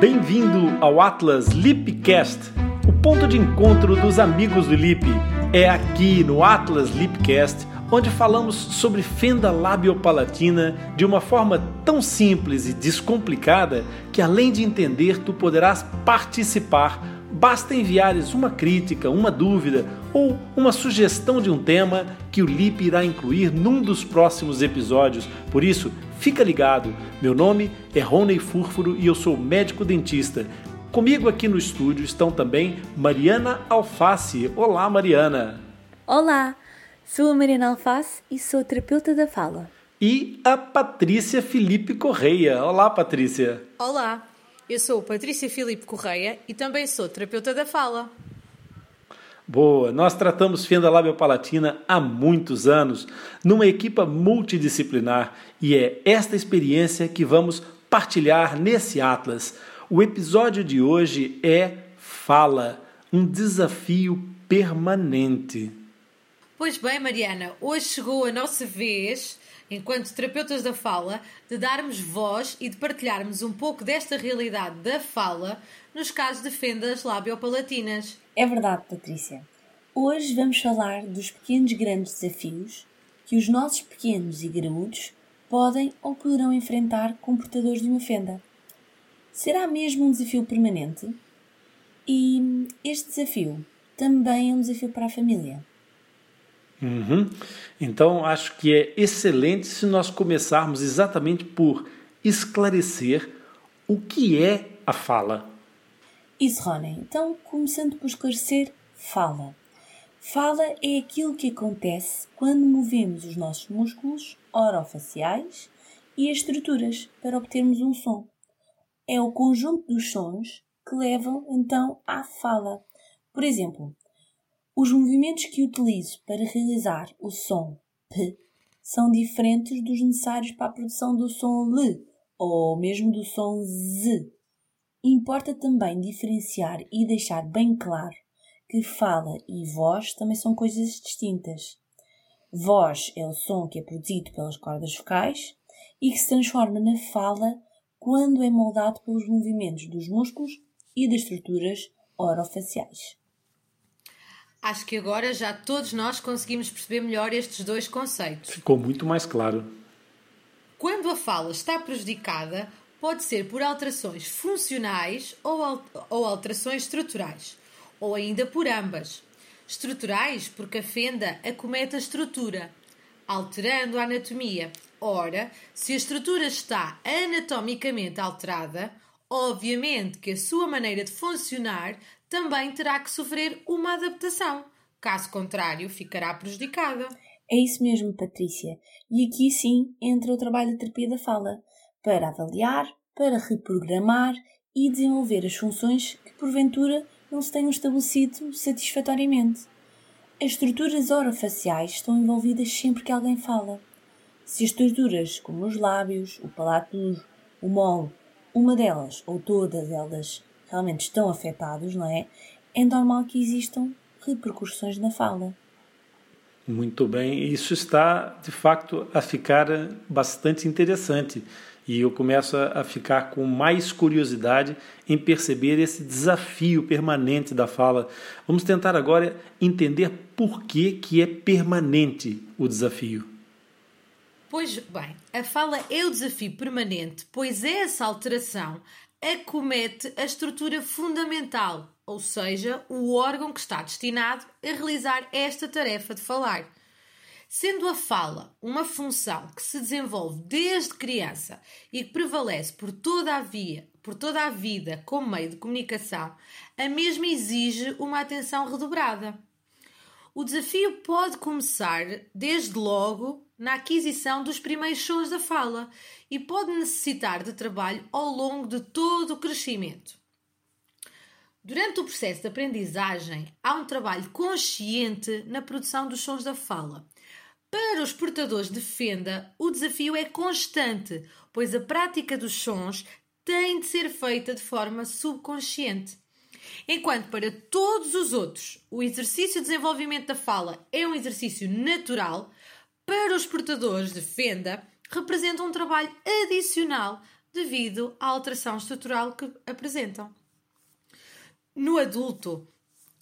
Bem-vindo ao Atlas Lipcast, o ponto de encontro dos amigos do Lip. É aqui no Atlas Lipcast onde falamos sobre fenda labiopalatina de uma forma tão simples e descomplicada que além de entender, tu poderás participar. Basta enviares uma crítica, uma dúvida ou uma sugestão de um tema que o Lip irá incluir num dos próximos episódios. Por isso, fica ligado. Meu nome é Rony Fúrfuro e eu sou médico dentista. Comigo aqui no estúdio estão também Mariana Alface. Olá, Mariana. Olá, sou a Mariana Alface e sou terapeuta da fala. E a Patrícia Felipe Correia. Olá, Patrícia. Olá, eu sou Patrícia Filipe Correia e também sou terapeuta da fala. Boa, nós tratamos fenda labiopalatina há muitos anos, numa equipa multidisciplinar, e é esta experiência que vamos partilhar nesse Atlas. O episódio de hoje é Fala, um desafio permanente. Pois bem, Mariana, hoje chegou a nossa vez, enquanto terapeutas da fala, de darmos voz e de partilharmos um pouco desta realidade da fala nos casos de fendas labiopalatinas. É verdade, Patrícia. Hoje vamos falar dos pequenos grandes desafios que os nossos pequenos e graúdos podem ou poderão enfrentar com portadores de uma fenda. Será mesmo um desafio permanente? E este desafio também é um desafio para a família. Uhum. Então, acho que é excelente se nós começarmos exatamente por esclarecer o que é a fala. Isso, Rony. Então, começando por esclarecer, fala. Fala é aquilo que acontece quando movemos os nossos músculos orofaciais e as estruturas para obtermos um som. É o conjunto dos sons que levam então à fala. Por exemplo, os movimentos que utilizo para realizar o som P são diferentes dos necessários para a produção do som L ou mesmo do som Z. Importa também diferenciar e deixar bem claro que fala e voz também são coisas distintas. Voz é o som que é produzido pelas cordas vocais e que se transforma na fala quando é moldado pelos movimentos dos músculos e das estruturas orofaciais. Acho que agora já todos nós conseguimos perceber melhor estes dois conceitos. Ficou muito mais claro. Quando a fala está prejudicada, pode ser por alterações funcionais ou, alterações estruturais, ou ainda por ambas. Estruturais, porque a fenda acomete a estrutura, alterando a anatomia. Ora, se a estrutura está anatomicamente alterada, obviamente que a sua maneira de funcionar também terá que sofrer uma adaptação. Caso contrário, ficará prejudicada. É isso mesmo, Patrícia. E aqui sim entra o trabalho de terapia da fala para avaliar, para reprogramar e desenvolver as funções que porventura não se tenham estabelecido satisfatoriamente. As estruturas orofaciais estão envolvidas sempre que alguém fala. Se as estruturas, como os lábios, o palato o molo, uma delas ou todas elas realmente estão afetados, não é? É normal que existam repercussões na fala. Muito bem, isso está de facto a ficar bastante interessante e eu começo a, ficar com mais curiosidade em perceber esse desafio permanente da fala. Vamos tentar agora entender por que, que é permanente o desafio. Pois bem, a fala é o desafio permanente, pois essa alteração acomete a estrutura fundamental, ou seja, o órgão que está destinado a realizar esta tarefa de falar. Sendo a fala uma função que se desenvolve desde criança e que prevalece por toda a via, por toda a vida como meio de comunicação, a mesma exige uma atenção redobrada. O desafio pode começar desde logo na aquisição dos primeiros sons da fala e pode necessitar de trabalho ao longo de todo o crescimento. Durante o processo de aprendizagem, há um trabalho consciente na produção dos sons da fala para os portadores de fenda, o desafio é constante, pois a prática dos sons tem de ser feita de forma subconsciente. Enquanto para todos os outros o exercício de desenvolvimento da fala é um exercício natural, para os portadores de fenda representa um trabalho adicional devido à alteração estrutural que apresentam. No adulto,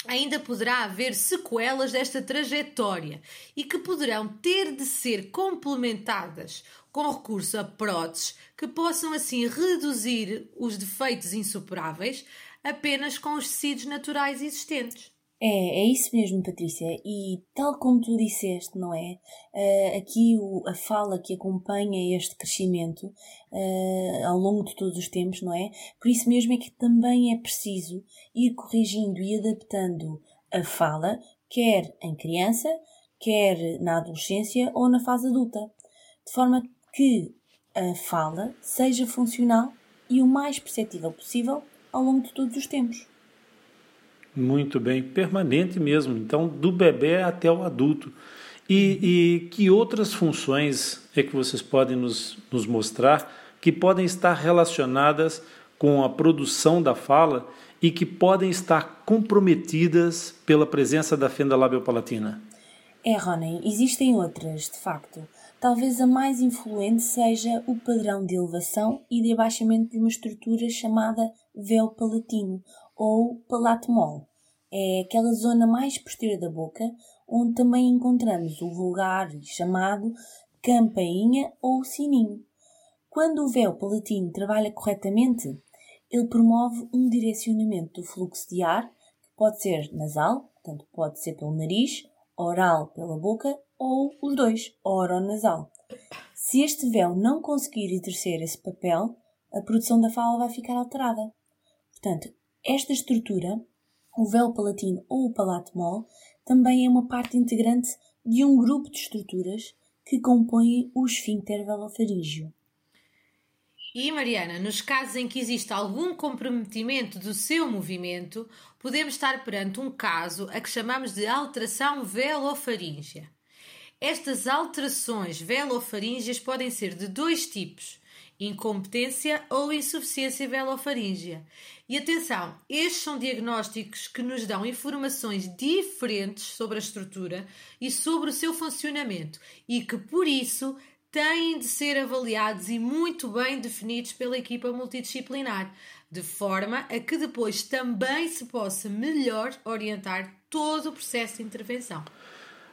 ainda poderá haver sequelas desta trajetória e que poderão ter de ser complementadas com recurso a próteses que possam assim reduzir os defeitos insuperáveis apenas com os tecidos naturais existentes. É, é isso mesmo, Patrícia. E tal como tu disseste, não é? Uh, aqui o, a fala que acompanha este crescimento uh, ao longo de todos os tempos, não é? Por isso mesmo é que também é preciso ir corrigindo e adaptando a fala, quer em criança, quer na adolescência ou na fase adulta, de forma que a fala seja funcional e o mais perceptível possível ao longo de todos os tempos. Muito bem, permanente mesmo. Então, do bebê até o adulto. E, e que outras funções é que vocês podem nos, nos mostrar que podem estar relacionadas com a produção da fala e que podem estar comprometidas pela presença da fenda labiopalatina? É, Ronen, existem outras, de facto. Talvez a mais influente seja o padrão de elevação e de abaixamento de uma estrutura chamada véu palatino, ou palato mole. É aquela zona mais posterior da boca onde também encontramos o vulgar chamado campainha ou sininho. Quando o véu palatino trabalha corretamente, ele promove um direcionamento do fluxo de ar, que pode ser nasal, portanto pode ser pelo nariz, oral pela boca ou os dois, oronasal. Se este véu não conseguir exercer esse papel, a produção da fala vai ficar alterada. Portanto, esta estrutura, o véu palatino ou o palato mole, também é uma parte integrante de um grupo de estruturas que compõem o esfíncter velofaríngeo. E Mariana, nos casos em que existe algum comprometimento do seu movimento, podemos estar perante um caso a que chamamos de alteração velofaríngea. Estas alterações velofaríngeas podem ser de dois tipos: incompetência ou insuficiência velofaríngea. E atenção, estes são diagnósticos que nos dão informações diferentes sobre a estrutura e sobre o seu funcionamento e que, por isso, têm de ser avaliados e muito bem definidos pela equipa multidisciplinar, de forma a que depois também se possa melhor orientar todo o processo de intervenção.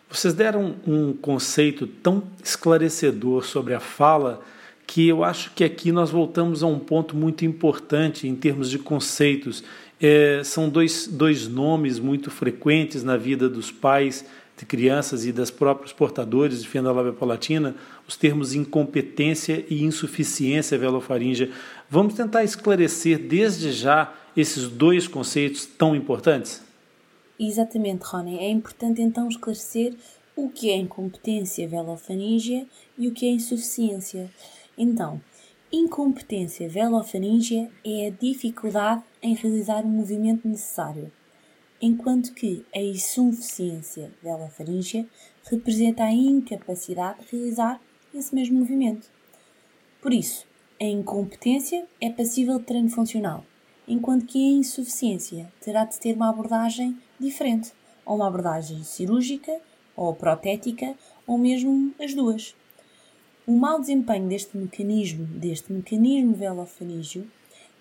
Vocês deram um conceito tão esclarecedor sobre a fala que eu acho que aqui nós voltamos a um ponto muito importante em termos de conceitos. É, são dois, dois nomes muito frequentes na vida dos pais de crianças e das próprios portadores de fenda palatina, os termos incompetência e insuficiência velofaríngea. Vamos tentar esclarecer desde já esses dois conceitos tão importantes? Exatamente, Rony. É importante então esclarecer o que é incompetência velofaríngea e o que é insuficiência. Então, incompetência velofaríngea é a dificuldade em realizar o movimento necessário, enquanto que a insuficiência velofaríngea representa a incapacidade de realizar esse mesmo movimento. Por isso, a incompetência é passível de treino funcional, enquanto que a insuficiência terá de ter uma abordagem diferente, ou uma abordagem cirúrgica, ou protética, ou mesmo as duas. O mau desempenho deste mecanismo, deste mecanismo velofaríngeo,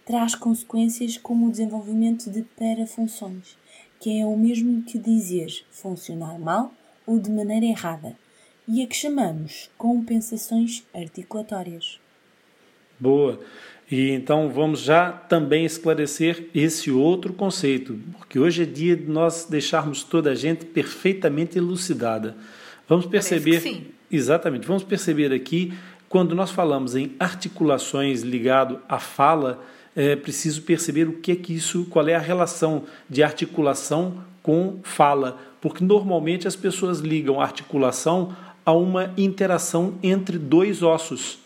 traz consequências como o desenvolvimento de parafunções, que é o mesmo que dizer funcionar mal ou de maneira errada, e a que chamamos compensações articulatórias. Boa. E então vamos já também esclarecer esse outro conceito, porque hoje é dia de nós deixarmos toda a gente perfeitamente elucidada. Vamos perceber. Exatamente. Vamos perceber aqui, quando nós falamos em articulações ligado à fala, é preciso perceber o que é que isso, qual é a relação de articulação com fala, porque normalmente as pessoas ligam articulação a uma interação entre dois ossos.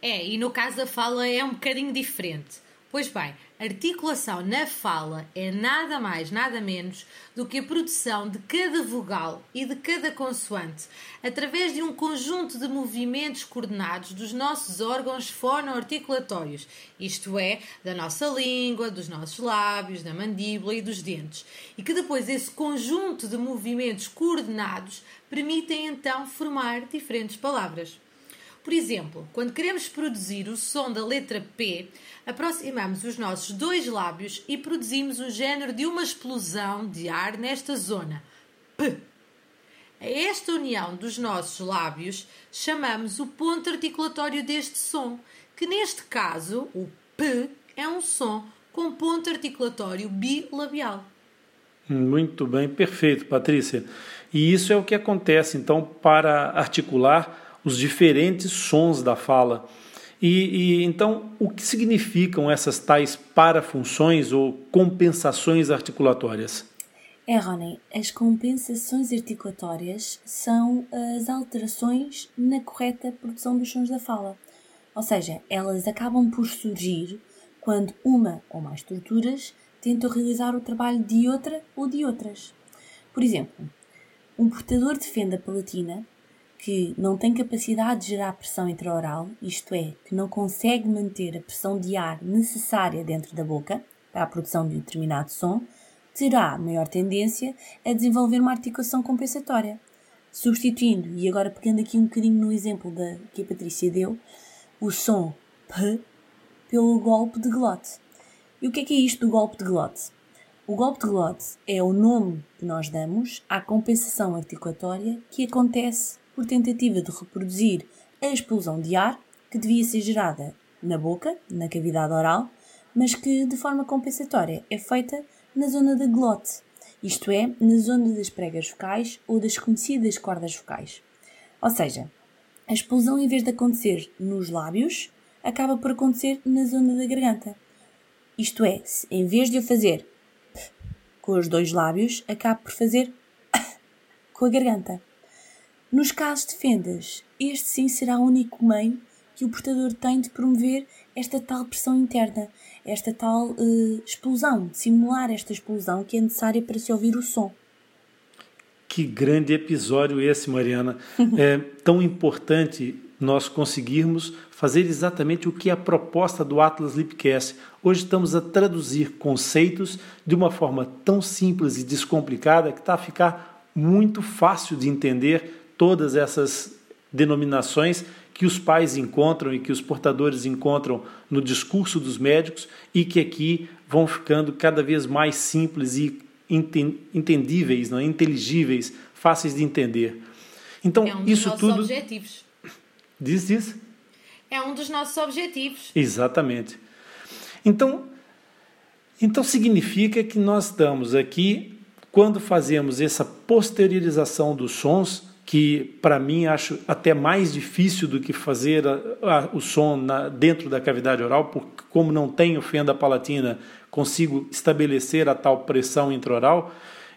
É, e no caso da fala é um bocadinho diferente. Pois bem, articulação na fala é nada mais, nada menos do que a produção de cada vogal e de cada consoante através de um conjunto de movimentos coordenados dos nossos órgãos fonoarticulatórios, isto é, da nossa língua, dos nossos lábios, da mandíbula e dos dentes, e que depois esse conjunto de movimentos coordenados permitem então formar diferentes palavras. Por exemplo, quando queremos produzir o som da letra P, aproximamos os nossos dois lábios e produzimos o género de uma explosão de ar nesta zona. P. A esta união dos nossos lábios chamamos o ponto articulatório deste som, que neste caso, o P, é um som com ponto articulatório bilabial. Muito bem, perfeito, Patrícia. E isso é o que acontece, então, para articular os diferentes sons da fala. E, e, então, o que significam essas tais parafunções ou compensações articulatórias? É, Rony, as compensações articulatórias são as alterações na correta produção dos sons da fala. Ou seja, elas acabam por surgir quando uma ou mais estruturas tentam realizar o trabalho de outra ou de outras. Por exemplo, um portador de fenda palatina que não tem capacidade de gerar pressão intraoral, isto é, que não consegue manter a pressão de ar necessária dentro da boca para a produção de um determinado som, terá maior tendência a desenvolver uma articulação compensatória, substituindo, e agora pegando aqui um bocadinho no exemplo da, que a Patrícia deu, o som P pelo golpe de glote. E o que é que é isto do golpe de glote? O golpe de glote é o nome que nós damos à compensação articulatória que acontece por tentativa de reproduzir a explosão de ar que devia ser gerada na boca, na cavidade oral, mas que de forma compensatória é feita na zona da glote, isto é, na zona das pregas vocais ou das conhecidas cordas vocais. Ou seja, a explosão, em vez de acontecer nos lábios, acaba por acontecer na zona da garganta. Isto é, em vez de eu fazer com os dois lábios, acabo por fazer com a garganta. Nos casos de fendas, este sim será o único meio que o portador tem de promover esta tal pressão interna, esta tal uh, explosão, de simular esta explosão que é necessária para se ouvir o som. Que grande episódio esse, Mariana. é tão importante nós conseguirmos fazer exatamente o que é a proposta do Atlas Lipcast. Hoje estamos a traduzir conceitos de uma forma tão simples e descomplicada que está a ficar muito fácil de entender todas essas denominações que os pais encontram e que os portadores encontram no discurso dos médicos e que aqui vão ficando cada vez mais simples e entendíveis, não é? inteligíveis, fáceis de entender. Então, é um isso tudo. Objetivos. Diz, diz. É um dos nossos objetivos. Exatamente. Então, então significa que nós estamos aqui, quando fazemos essa posteriorização dos sons, que para mim acho até mais difícil do que fazer a, a, o som na, dentro da cavidade oral, porque como não tenho fenda palatina, consigo estabelecer a tal pressão intraoral.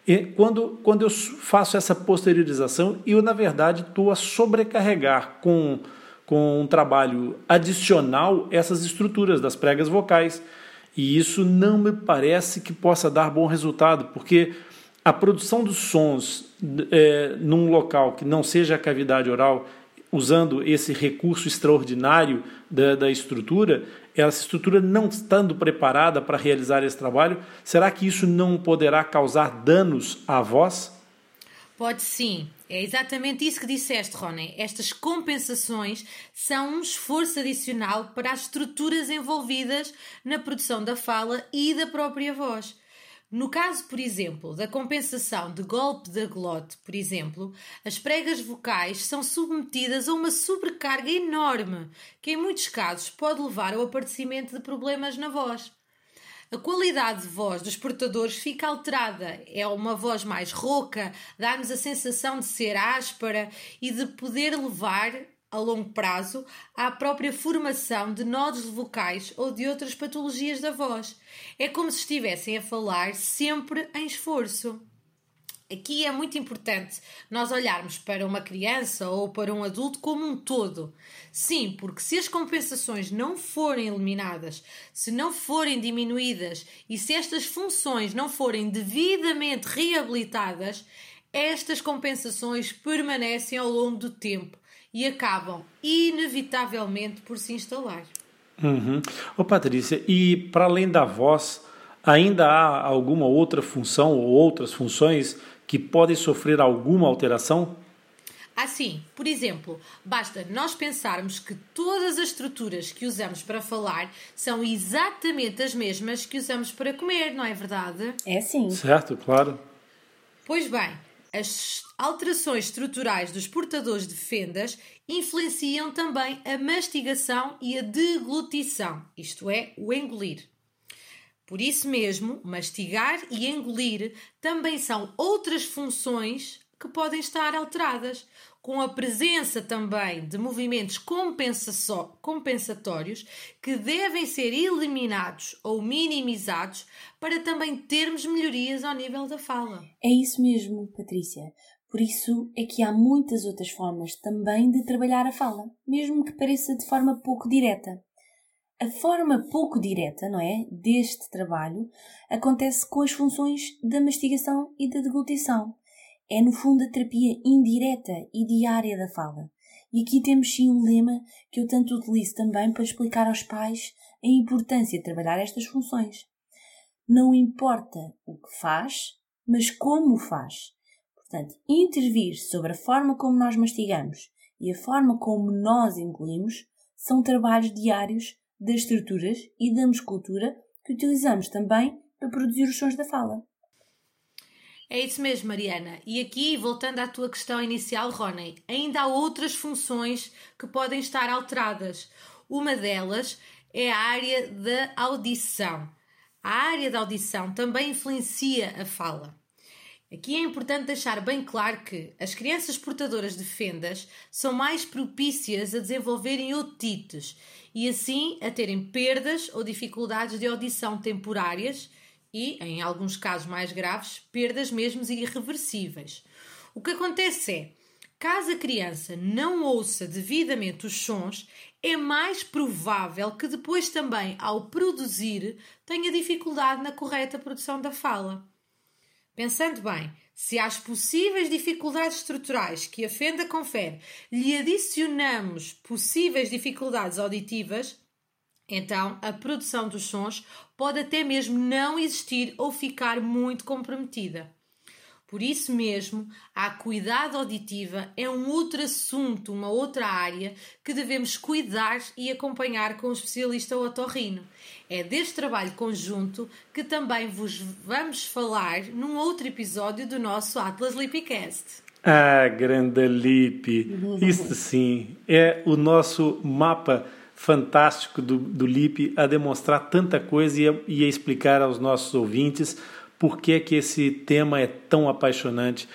E quando, quando eu faço essa posteriorização, eu na verdade estou a sobrecarregar com, com um trabalho adicional essas estruturas das pregas vocais. E isso não me parece que possa dar bom resultado, porque a produção dos sons é, num local que não seja a cavidade oral, usando esse recurso extraordinário da, da estrutura, essa estrutura não estando preparada para realizar esse trabalho, será que isso não poderá causar danos à voz? Pode sim. É exatamente isso que disseste, Rony. Estas compensações são um esforço adicional para as estruturas envolvidas na produção da fala e da própria voz. No caso, por exemplo, da compensação de golpe da glote, por exemplo, as pregas vocais são submetidas a uma sobrecarga enorme, que em muitos casos pode levar ao aparecimento de problemas na voz. A qualidade de voz dos portadores fica alterada. É uma voz mais rouca, dá-nos a sensação de ser áspera e de poder levar a longo prazo à própria formação de nódulos vocais ou de outras patologias da voz. É como se estivessem a falar sempre em esforço. Aqui é muito importante nós olharmos para uma criança ou para um adulto como um todo. Sim, porque se as compensações não forem eliminadas, se não forem diminuídas e se estas funções não forem devidamente reabilitadas, estas compensações permanecem ao longo do tempo e acabam inevitavelmente por se instalar. Uhum. Ô Patrícia, e para além da voz, ainda há alguma outra função ou outras funções que podem sofrer alguma alteração? Assim, por exemplo, basta nós pensarmos que todas as estruturas que usamos para falar são exatamente as mesmas que usamos para comer, não é verdade? É sim. Certo, claro. Pois bem, as alterações estruturais dos portadores de fendas influenciam também a mastigação e a deglutição, isto é, o engolir. Por isso mesmo, mastigar e engolir também são outras funções que podem estar alteradas, com a presença também de movimentos compensatórios que devem ser eliminados ou minimizados para também termos melhorias ao nível da fala. É isso mesmo, Patrícia. Por isso é que há muitas outras formas também de trabalhar a fala, mesmo que pareça de forma pouco direta. A forma pouco direta, não é, deste trabalho acontece com as funções da mastigação e da deglutição. É, no fundo, a terapia indireta e diária da fala. E aqui temos sim um lema que eu tanto utilizo também para explicar aos pais a importância de trabalhar estas funções. Não importa o que faz, mas como faz. Portanto, intervir sobre a forma como nós mastigamos e a forma como nós engolimos são trabalhos diários das estruturas e da musculatura que utilizamos também para produzir os sons da fala. É isso mesmo, Mariana. E aqui, voltando à tua questão inicial, Ronnie, ainda há outras funções que podem estar alteradas. Uma delas é a área da audição. A área da audição também influencia a fala. Aqui é importante deixar bem claro que as crianças portadoras de fendas são mais propícias a desenvolverem otites e assim a terem perdas ou dificuldades de audição temporárias e, em alguns casos mais graves, perdas mesmo irreversíveis. O que acontece é, caso a criança não ouça devidamente os sons, é mais provável que depois também, ao produzir, tenha dificuldade na correta produção da fala. Pensando bem, se às possíveis dificuldades estruturais que a fenda confere lhe adicionamos possíveis dificuldades auditivas, então, a produção dos sons pode até mesmo não existir ou ficar muito comprometida. Por isso mesmo, a acuidade auditiva é um outro assunto, uma outra área que devemos cuidar e acompanhar com o especialista otorrino. É deste trabalho conjunto que também vos vamos falar num outro episódio do nosso Atlas Lipicast. Ah, grande Lip! Isto sim, é o nosso mapa fantástico do, do LIP a demonstrar tanta coisa e a, e a explicar aos nossos ouvintes por que, que esse tema é tão apaixonante.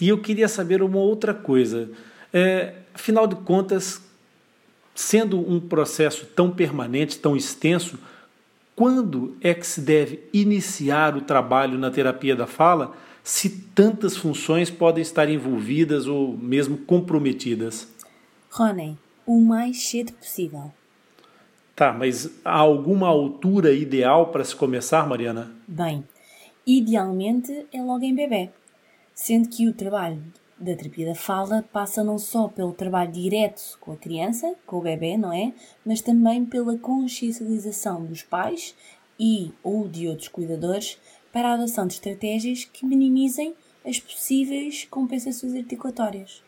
E eu queria saber uma outra coisa. É, afinal de contas, sendo um processo tão permanente, tão extenso, quando é que se deve iniciar o trabalho na terapia da fala se tantas funções podem estar envolvidas ou mesmo comprometidas? Rony, o mais cedo possível. Tá, mas há alguma altura ideal para se começar, Mariana? Bem, idealmente é logo em bebê, sendo que o trabalho da terapia da fala passa não só pelo trabalho direto com a criança, com o bebê, não é? Mas também pela consciencialização dos pais e ou de outros cuidadores para a adoção de estratégias que minimizem as possíveis compensações articulatórias.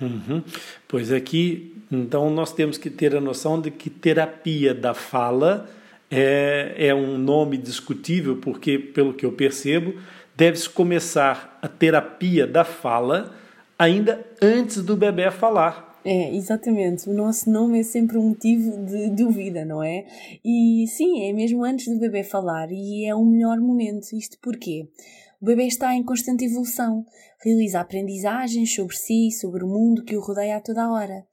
Uhum. Pois aqui, então, nós temos que ter a noção de que terapia da fala é, é um nome discutível, porque, pelo que eu percebo, deve-se começar a terapia da fala ainda antes do bebê falar. É, exatamente. O nosso nome é sempre um motivo de dúvida, não é? E sim, é mesmo antes do bebê falar e é o melhor momento. Isto porquê? O bebê está em constante evolução, realiza aprendizagens sobre si, sobre o mundo que o rodeia a toda hora.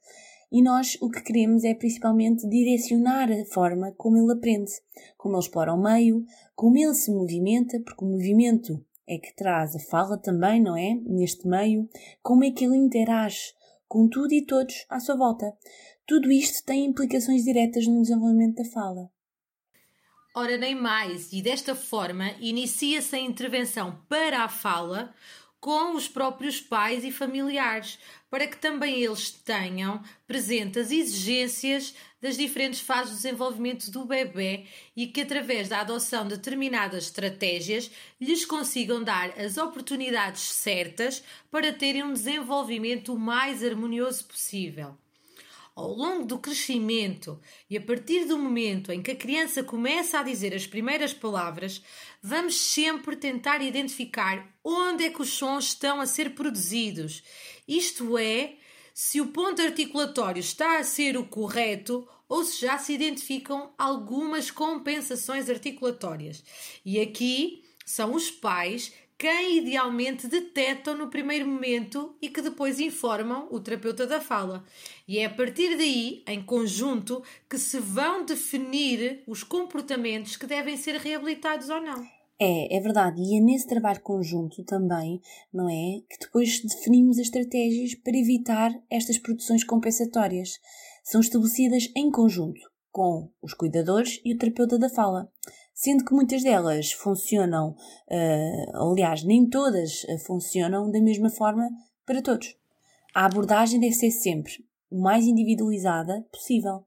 E nós o que queremos é principalmente direcionar a forma como ele aprende, como ele explora o meio, como ele se movimenta, porque o movimento é que traz a fala também, não é? Neste meio, como é que ele interage com tudo e todos à sua volta. Tudo isto tem implicações diretas no desenvolvimento da fala. Ora, nem mais, e desta forma inicia-se a intervenção para a fala com os próprios pais e familiares, para que também eles tenham presente as exigências das diferentes fases do desenvolvimento do bebê e que, através da adoção de determinadas estratégias, lhes consigam dar as oportunidades certas para terem um desenvolvimento o mais harmonioso possível ao longo do crescimento e a partir do momento em que a criança começa a dizer as primeiras palavras, vamos sempre tentar identificar onde é que os sons estão a ser produzidos. Isto é, se o ponto articulatório está a ser o correto ou se já se identificam algumas compensações articulatórias. E aqui são os pais quem idealmente detectam no primeiro momento e que depois informam o terapeuta da fala. E é a partir daí, em conjunto, que se vão definir os comportamentos que devem ser reabilitados ou não. É, é verdade. E é nesse trabalho conjunto também, não é? Que depois definimos as estratégias para evitar estas produções compensatórias. São estabelecidas em conjunto com os cuidadores e o terapeuta da fala sendo que muitas delas funcionam, uh, aliás, nem todas uh, funcionam da mesma forma para todos. A abordagem deve ser sempre o mais individualizada possível,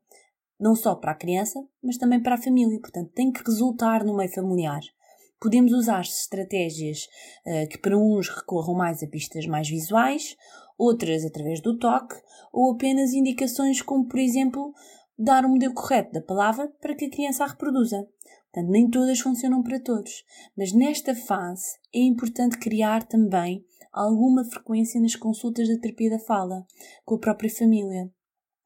não só para a criança, mas também para a família, portanto, tem que resultar no meio familiar. Podemos usar estratégias uh, que para uns recorram mais a pistas mais visuais, outras através do toque, ou apenas indicações como, por exemplo, dar o modelo correto da palavra para que a criança a reproduza. Portanto, nem todas funcionam para todos, mas nesta fase é importante criar também alguma frequência nas consultas da terapia da fala com a própria família.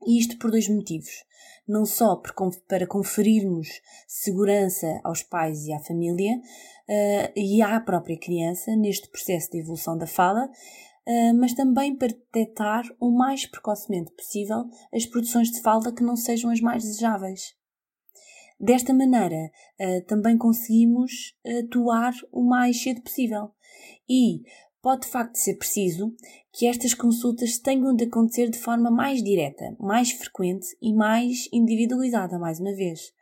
E isto por dois motivos. Não só para conferirmos segurança aos pais e à família uh, e à própria criança neste processo de evolução da fala, uh, mas também para detectar o mais precocemente possível as produções de fala que não sejam as mais desejáveis. Desta maneira, uh, também conseguimos atuar o mais cedo possível. E pode de facto ser preciso que estas consultas tenham de acontecer de forma mais direta, mais frequente e mais individualizada, mais uma vez,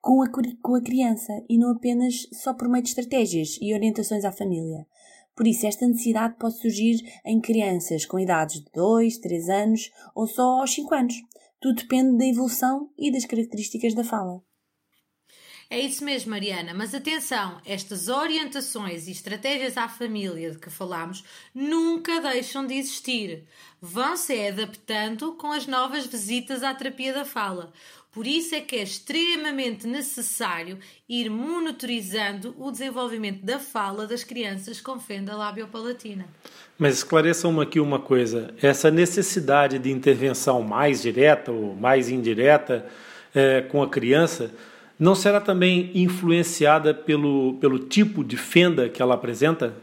com a, com a criança e não apenas só por meio de estratégias e orientações à família. Por isso, esta necessidade pode surgir em crianças com idades de 2, 3 anos ou só aos 5 anos. Tudo depende da evolução e das características da fala. É isso mesmo, Mariana, mas atenção, estas orientações e estratégias à família de que falamos nunca deixam de existir. Vão se adaptando com as novas visitas à terapia da fala. Por isso é que é extremamente necessário ir monitorizando o desenvolvimento da fala das crianças com fenda labiopalatina. Mas esclareçam aqui uma coisa: essa necessidade de intervenção mais direta ou mais indireta é, com a criança não será também influenciada pelo, pelo tipo de fenda que ela apresenta?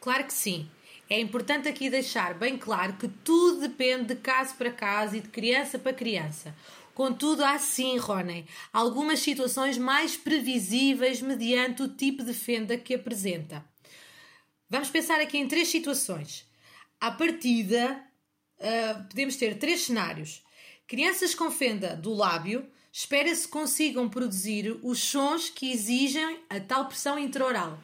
Claro que sim. É importante aqui deixar bem claro que tudo depende de caso para caso e de criança para criança. Contudo, há sim, Rony, algumas situações mais previsíveis mediante o tipo de fenda que apresenta. Vamos pensar aqui em três situações. À partida, uh, podemos ter três cenários. Crianças com fenda do lábio espera-se consigam produzir os sons que exigem a tal pressão intraoral,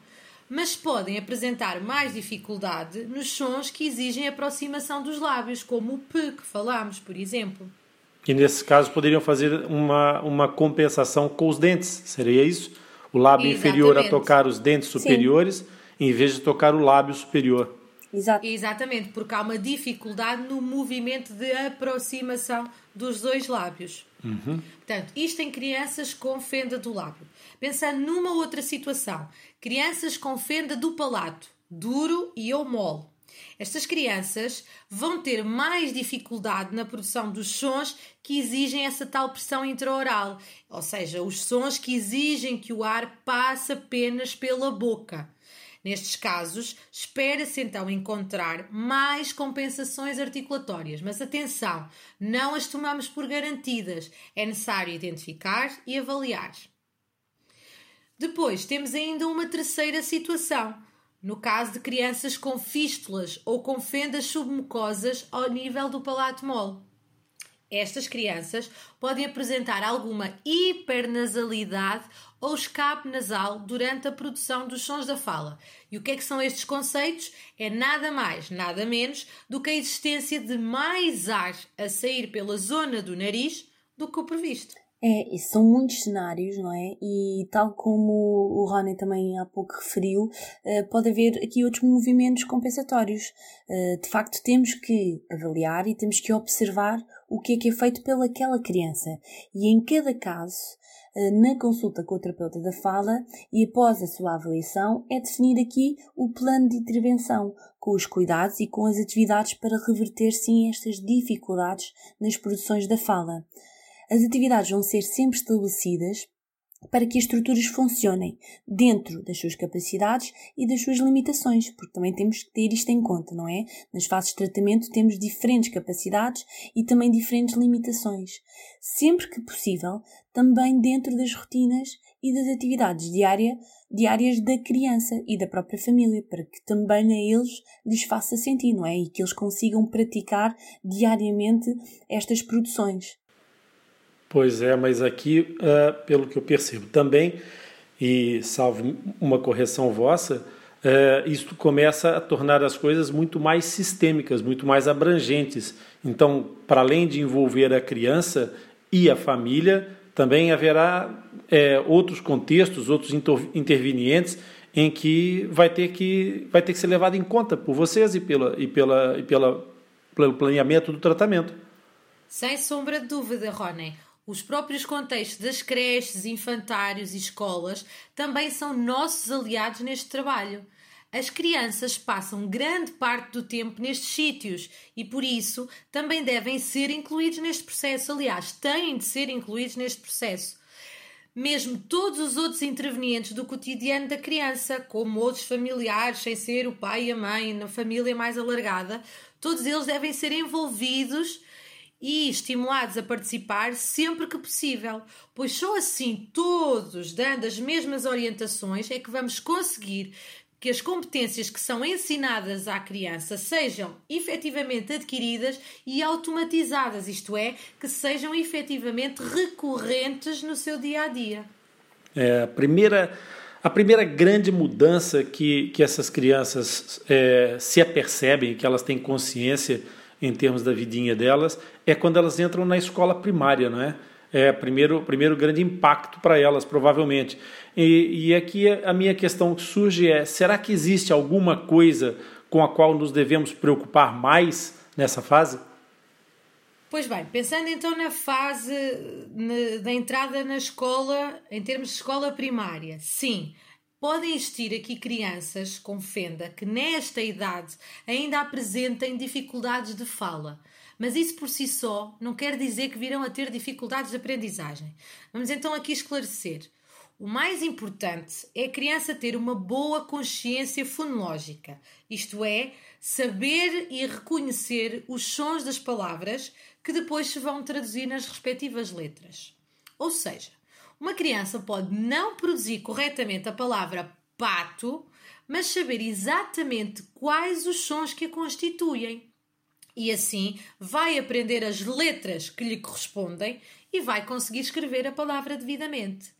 mas podem apresentar mais dificuldade nos sons que exigem aproximação dos lábios, como o P que falámos, por exemplo. E nesse caso poderiam fazer uma, uma compensação com os dentes, seria isso? O lábio Exatamente. inferior a tocar os dentes superiores, Sim. em vez de tocar o lábio superior. Exato. Exatamente, porque há uma dificuldade no movimento de aproximação dos dois lábios. Uhum. Portanto, isto em crianças com fenda do lábio. Pensando numa outra situação, crianças com fenda do palato, duro e ou mole. Estas crianças vão ter mais dificuldade na produção dos sons que exigem essa tal pressão intraoral, ou seja, os sons que exigem que o ar passe apenas pela boca. Nestes casos, espera-se então encontrar mais compensações articulatórias, mas atenção, não as tomamos por garantidas, é necessário identificar e avaliar. Depois temos ainda uma terceira situação, no caso de crianças com fístulas ou com fendas submucosas ao nível do palato mole. Estas crianças podem apresentar alguma hipernasalidade ou escape nasal durante a produção dos sons da fala. E o que é que são estes conceitos? É nada mais, nada menos do que a existência de mais ar a sair pela zona do nariz, do que o previsto. É, e são muitos cenários, não é? E tal como o Rony também há pouco referiu, eh, pode haver aqui outros movimentos compensatórios. Eh, de facto, temos que avaliar e temos que observar o que é que é feito pelaquela criança. E em cada caso, na consulta com o terapeuta da fala e após a sua avaliação, é definir aqui o plano de intervenção, com os cuidados e com as atividades para reverter sim estas dificuldades nas produções da fala. As atividades vão ser sempre estabelecidas para que as estruturas funcionem dentro das suas capacidades e das suas limitações, porque também temos que ter isto em conta, não é? Nas fases de tratamento temos diferentes capacidades e também diferentes limitações. Sempre que possível, também dentro das rotinas e das atividades diária, diárias da criança e da própria família, para que também a eles lhes faça sentido, não é? E que eles consigam praticar diariamente estas produções. Pois é, mas aqui, uh, pelo que eu percebo também, e salvo uma correção vossa, uh, isto começa a tornar as coisas muito mais sistêmicas, muito mais abrangentes. Então, para além de envolver a criança e a família, também haverá é, outros contextos, outros intervenientes em que vai ter que vai ter que ser levado em conta por vocês e pela e pela e pela pelo planeamento do tratamento. Sem sombra de dúvida, Rony. Os próprios contextos das creches, infantários e escolas também são nossos aliados neste trabalho. As crianças passam grande parte do tempo nestes sítios e, por isso, também devem ser incluídos neste processo. Aliás, têm de ser incluídos neste processo. Mesmo todos os outros intervenientes do cotidiano da criança, como outros familiares, sem ser o pai e a mãe, na família mais alargada, todos eles devem ser envolvidos e estimulados a participar sempre que possível, pois só assim, todos dando as mesmas orientações, é que vamos conseguir que as competências que são ensinadas à criança sejam efetivamente adquiridas e automatizadas, isto é, que sejam efetivamente recorrentes no seu dia a dia. É, a primeira. A primeira grande mudança que, que essas crianças é, se apercebem, que elas têm consciência em termos da vidinha delas, é quando elas entram na escola primária, não é? É primeiro, primeiro grande impacto para elas, provavelmente. E, e aqui a minha questão que surge é: será que existe alguma coisa com a qual nos devemos preocupar mais nessa fase? Pois bem, pensando então na fase da entrada na escola, em termos de escola primária, sim, Podem existir aqui crianças com fenda que nesta idade ainda apresentem dificuldades de fala, mas isso por si só não quer dizer que virão a ter dificuldades de aprendizagem. Vamos então aqui esclarecer. O mais importante é a criança ter uma boa consciência fonológica, isto é, saber e reconhecer os sons das palavras que depois se vão traduzir nas respectivas letras. Ou seja, uma criança pode não produzir corretamente a palavra pato, mas saber exatamente quais os sons que a constituem. E assim vai aprender as letras que lhe correspondem e vai conseguir escrever a palavra devidamente.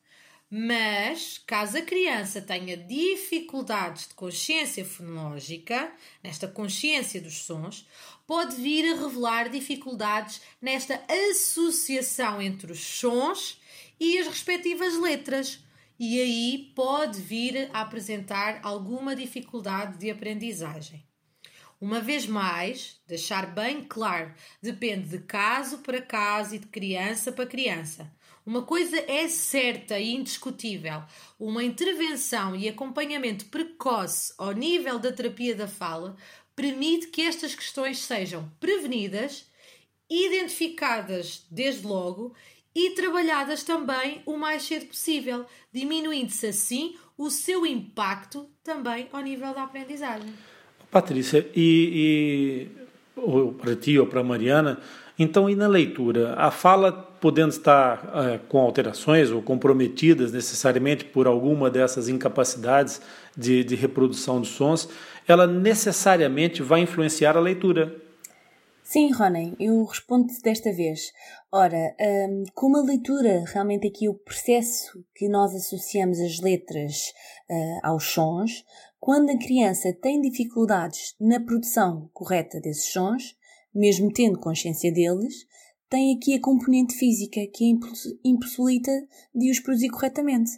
Mas, caso a criança tenha dificuldades de consciência fonológica, nesta consciência dos sons, pode vir a revelar dificuldades nesta associação entre os sons e as respectivas letras. E aí pode vir a apresentar alguma dificuldade de aprendizagem. Uma vez mais, deixar bem claro, depende de caso para caso e de criança para criança. Uma coisa é certa e indiscutível: uma intervenção e acompanhamento precoce ao nível da terapia da fala permite que estas questões sejam prevenidas, identificadas desde logo e trabalhadas também o mais cedo possível, diminuindo-se assim o seu impacto também ao nível da aprendizagem. Patrícia, e, e para ti ou para a Mariana, então e na leitura? A fala podendo estar é, com alterações ou comprometidas necessariamente por alguma dessas incapacidades de, de reprodução de sons, ela necessariamente vai influenciar a leitura. Sim, Ronen, eu respondo desta vez. Ora, um, como a leitura, realmente aqui o processo que nós associamos as letras uh, aos sons, quando a criança tem dificuldades na produção correta desses sons, mesmo tendo consciência deles, tem aqui a componente física que impossibilita de os produzir corretamente.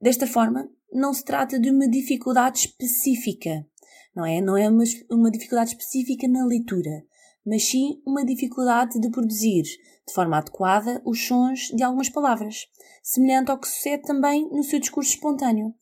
Desta forma, não se trata de uma dificuldade específica, não é? Não é uma, uma dificuldade específica na leitura, mas sim uma dificuldade de produzir de forma adequada os sons de algumas palavras, semelhante ao que sucede também no seu discurso espontâneo.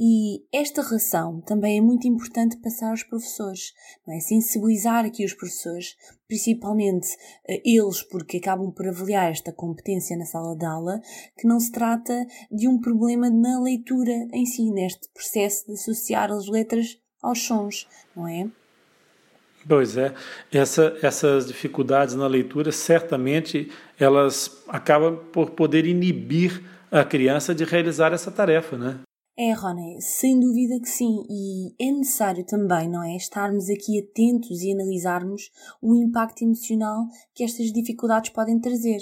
E esta relação também é muito importante passar aos professores, não é? Sensibilizar aqui os professores, principalmente uh, eles, porque acabam por avaliar esta competência na sala de aula, que não se trata de um problema na leitura em si, neste processo de associar as letras aos sons, não é? Pois é, Essa, essas dificuldades na leitura certamente elas acabam por poder inibir a criança de realizar essa tarefa, né? É, Rony, sem dúvida que sim, e é necessário também, não é? Estarmos aqui atentos e analisarmos o impacto emocional que estas dificuldades podem trazer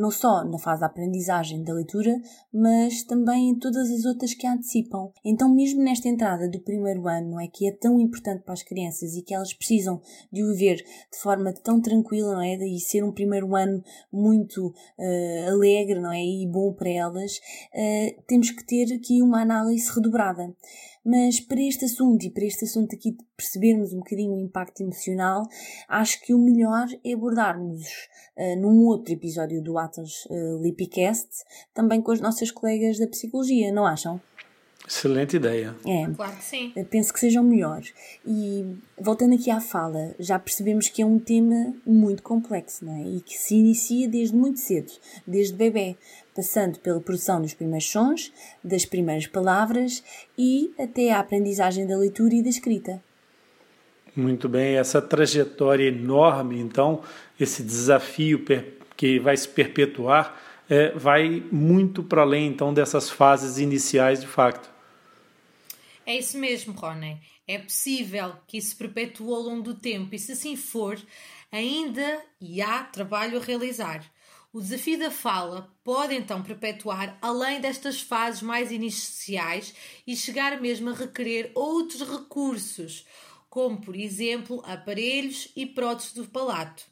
não só na fase da aprendizagem da leitura, mas também em todas as outras que a antecipam. Então, mesmo nesta entrada do primeiro ano, não é que é tão importante para as crianças e que elas precisam de o viver de forma tão tranquila, não é? E ser um primeiro ano muito uh, alegre, não é? E bom para elas, uh, temos que ter aqui uma análise redobrada. Mas para este assunto e para este assunto aqui de percebermos um bocadinho o impacto emocional, acho que o melhor é abordarmos uh, num outro episódio do Atlas uh, Lipicast, também com as nossas colegas da psicologia, não acham? Excelente ideia. É. Claro que sim. Penso que sejam melhores. E voltando aqui à fala, já percebemos que é um tema muito complexo, não é? E que se inicia desde muito cedo, desde bebê, passando pela produção dos primeiros sons, das primeiras palavras e até a aprendizagem da leitura e da escrita. Muito bem, essa trajetória enorme, então, esse desafio que vai se perpetuar, é, vai muito para além, então, dessas fases iniciais de facto. É isso mesmo, Rony. É possível que isso se perpetue ao longo do tempo e, se assim for, ainda e há trabalho a realizar. O desafio da fala pode então perpetuar além destas fases mais iniciais e chegar mesmo a requerer outros recursos, como por exemplo aparelhos e próteses do palato.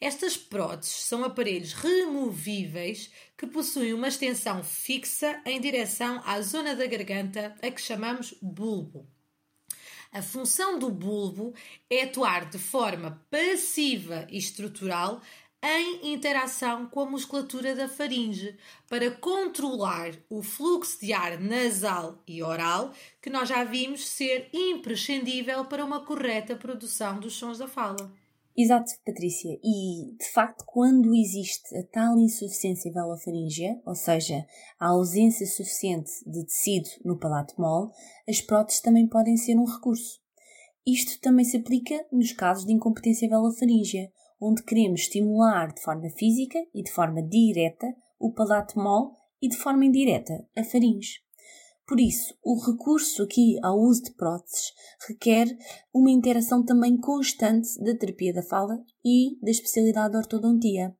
Estas próteses são aparelhos removíveis que possuem uma extensão fixa em direção à zona da garganta, a que chamamos bulbo. A função do bulbo é atuar de forma passiva e estrutural em interação com a musculatura da faringe para controlar o fluxo de ar nasal e oral, que nós já vimos ser imprescindível para uma correta produção dos sons da fala. Exato, Patrícia. E, de facto, quando existe a tal insuficiência velofaríngea, ou seja, a ausência suficiente de tecido no palato mole, as próteses também podem ser um recurso. Isto também se aplica nos casos de incompetência velofaríngea, onde queremos estimular de forma física e de forma direta o palato mole e de forma indireta a faringe. Por isso, o recurso aqui ao uso de próteses requer uma interação também constante da terapia da fala e da especialidade de ortodontia.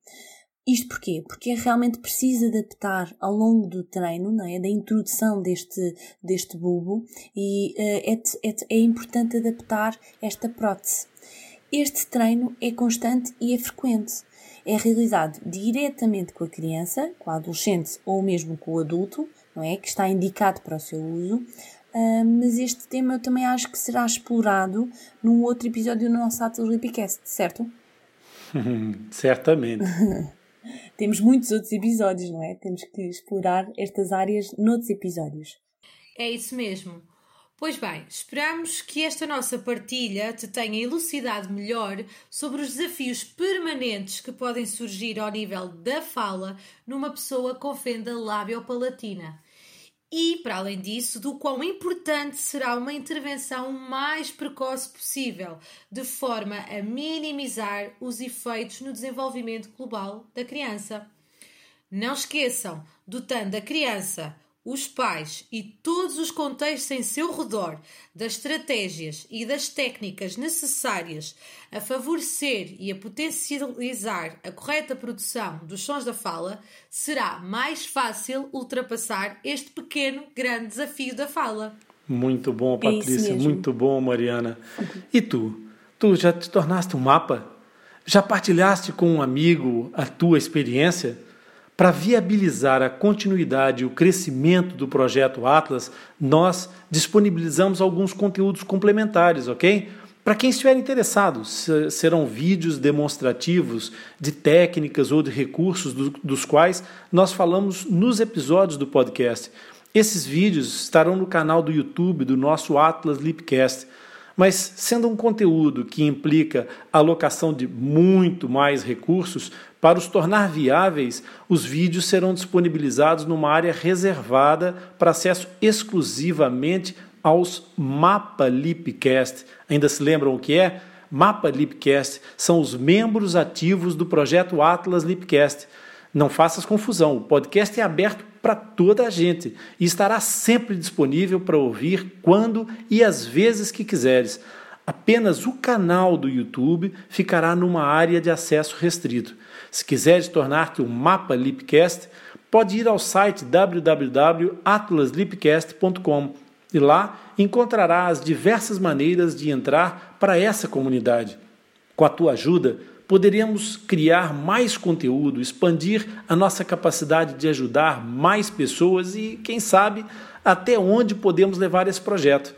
Isto porquê? Porque é realmente preciso adaptar ao longo do treino, não é? da introdução deste, deste bulbo, e uh, é, é, é importante adaptar esta prótese. Este treino é constante e é frequente. É realizado diretamente com a criança, com a adolescente ou mesmo com o adulto, não é? Que está indicado para o seu uso. Uh, mas este tema eu também acho que será explorado num outro episódio do nosso Atlas Lipicast, certo? Certamente. Temos muitos outros episódios, não é? Temos que explorar estas áreas noutros episódios. É isso mesmo. Pois bem, esperamos que esta nossa partilha te tenha elucidado melhor sobre os desafios permanentes que podem surgir ao nível da fala numa pessoa com fenda lábio-palatina. E, para além disso, do quão importante será uma intervenção o mais precoce possível, de forma a minimizar os efeitos no desenvolvimento global da criança. Não esqueçam, dotando a criança os pais e todos os contextos em seu redor das estratégias e das técnicas necessárias a favorecer e a potencializar a correta produção dos sons da fala, será mais fácil ultrapassar este pequeno grande desafio da fala. Muito bom, Patrícia, é muito bom, Mariana. E tu? Tu já te tornaste um mapa? Já partilhaste com um amigo a tua experiência? Para viabilizar a continuidade e o crescimento do projeto Atlas, nós disponibilizamos alguns conteúdos complementares, ok? Para quem estiver interessado, serão vídeos demonstrativos de técnicas ou de recursos dos quais nós falamos nos episódios do podcast. Esses vídeos estarão no canal do YouTube do nosso Atlas Lipcast. Mas, sendo um conteúdo que implica alocação de muito mais recursos, para os tornar viáveis, os vídeos serão disponibilizados numa área reservada para acesso exclusivamente aos Mapa Lipcast. Ainda se lembram o que é? Mapa Lipcast são os membros ativos do projeto Atlas Lipcast. Não faças confusão, o podcast é aberto para toda a gente e estará sempre disponível para ouvir quando e as vezes que quiseres. Apenas o canal do YouTube ficará numa área de acesso restrito. Se quiseres tornar-te um mapa Lipcast, pode ir ao site www.atlaslipcast.com e lá encontrará as diversas maneiras de entrar para essa comunidade. Com a tua ajuda, poderíamos criar mais conteúdo, expandir a nossa capacidade de ajudar mais pessoas e, quem sabe, até onde podemos levar esse projeto.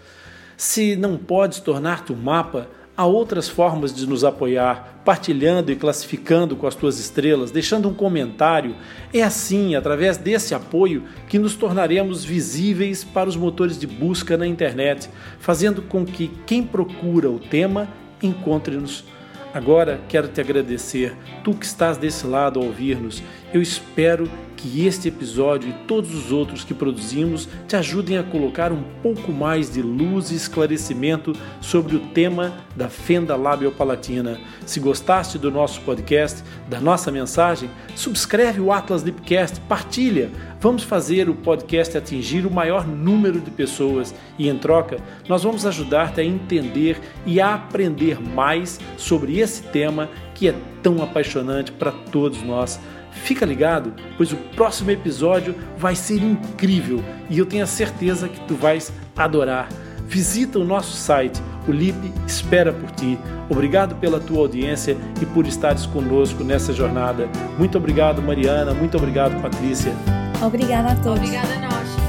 Se não podes tornar-te um mapa, há outras formas de nos apoiar, partilhando e classificando com as tuas estrelas, deixando um comentário. É assim, através desse apoio, que nos tornaremos visíveis para os motores de busca na internet, fazendo com que quem procura o tema encontre-nos Agora quero te agradecer, tu que estás desse lado a ouvir-nos. Eu espero que este episódio e todos os outros que produzimos te ajudem a colocar um pouco mais de luz e esclarecimento sobre o tema da fenda labiopalatina. Se gostaste do nosso podcast, da nossa mensagem, subscreve o Atlas Lipcast, partilha. Vamos fazer o podcast atingir o maior número de pessoas e, em troca, nós vamos ajudar-te a entender e a aprender mais sobre esse tema que é tão apaixonante para todos nós. Fica ligado, pois o próximo episódio vai ser incrível e eu tenho a certeza que tu vais adorar. Visita o nosso site, o LIP espera por ti. Obrigado pela tua audiência e por estares conosco nessa jornada. Muito obrigado, Mariana. Muito obrigado, Patrícia. Obrigada a todos. Obrigada,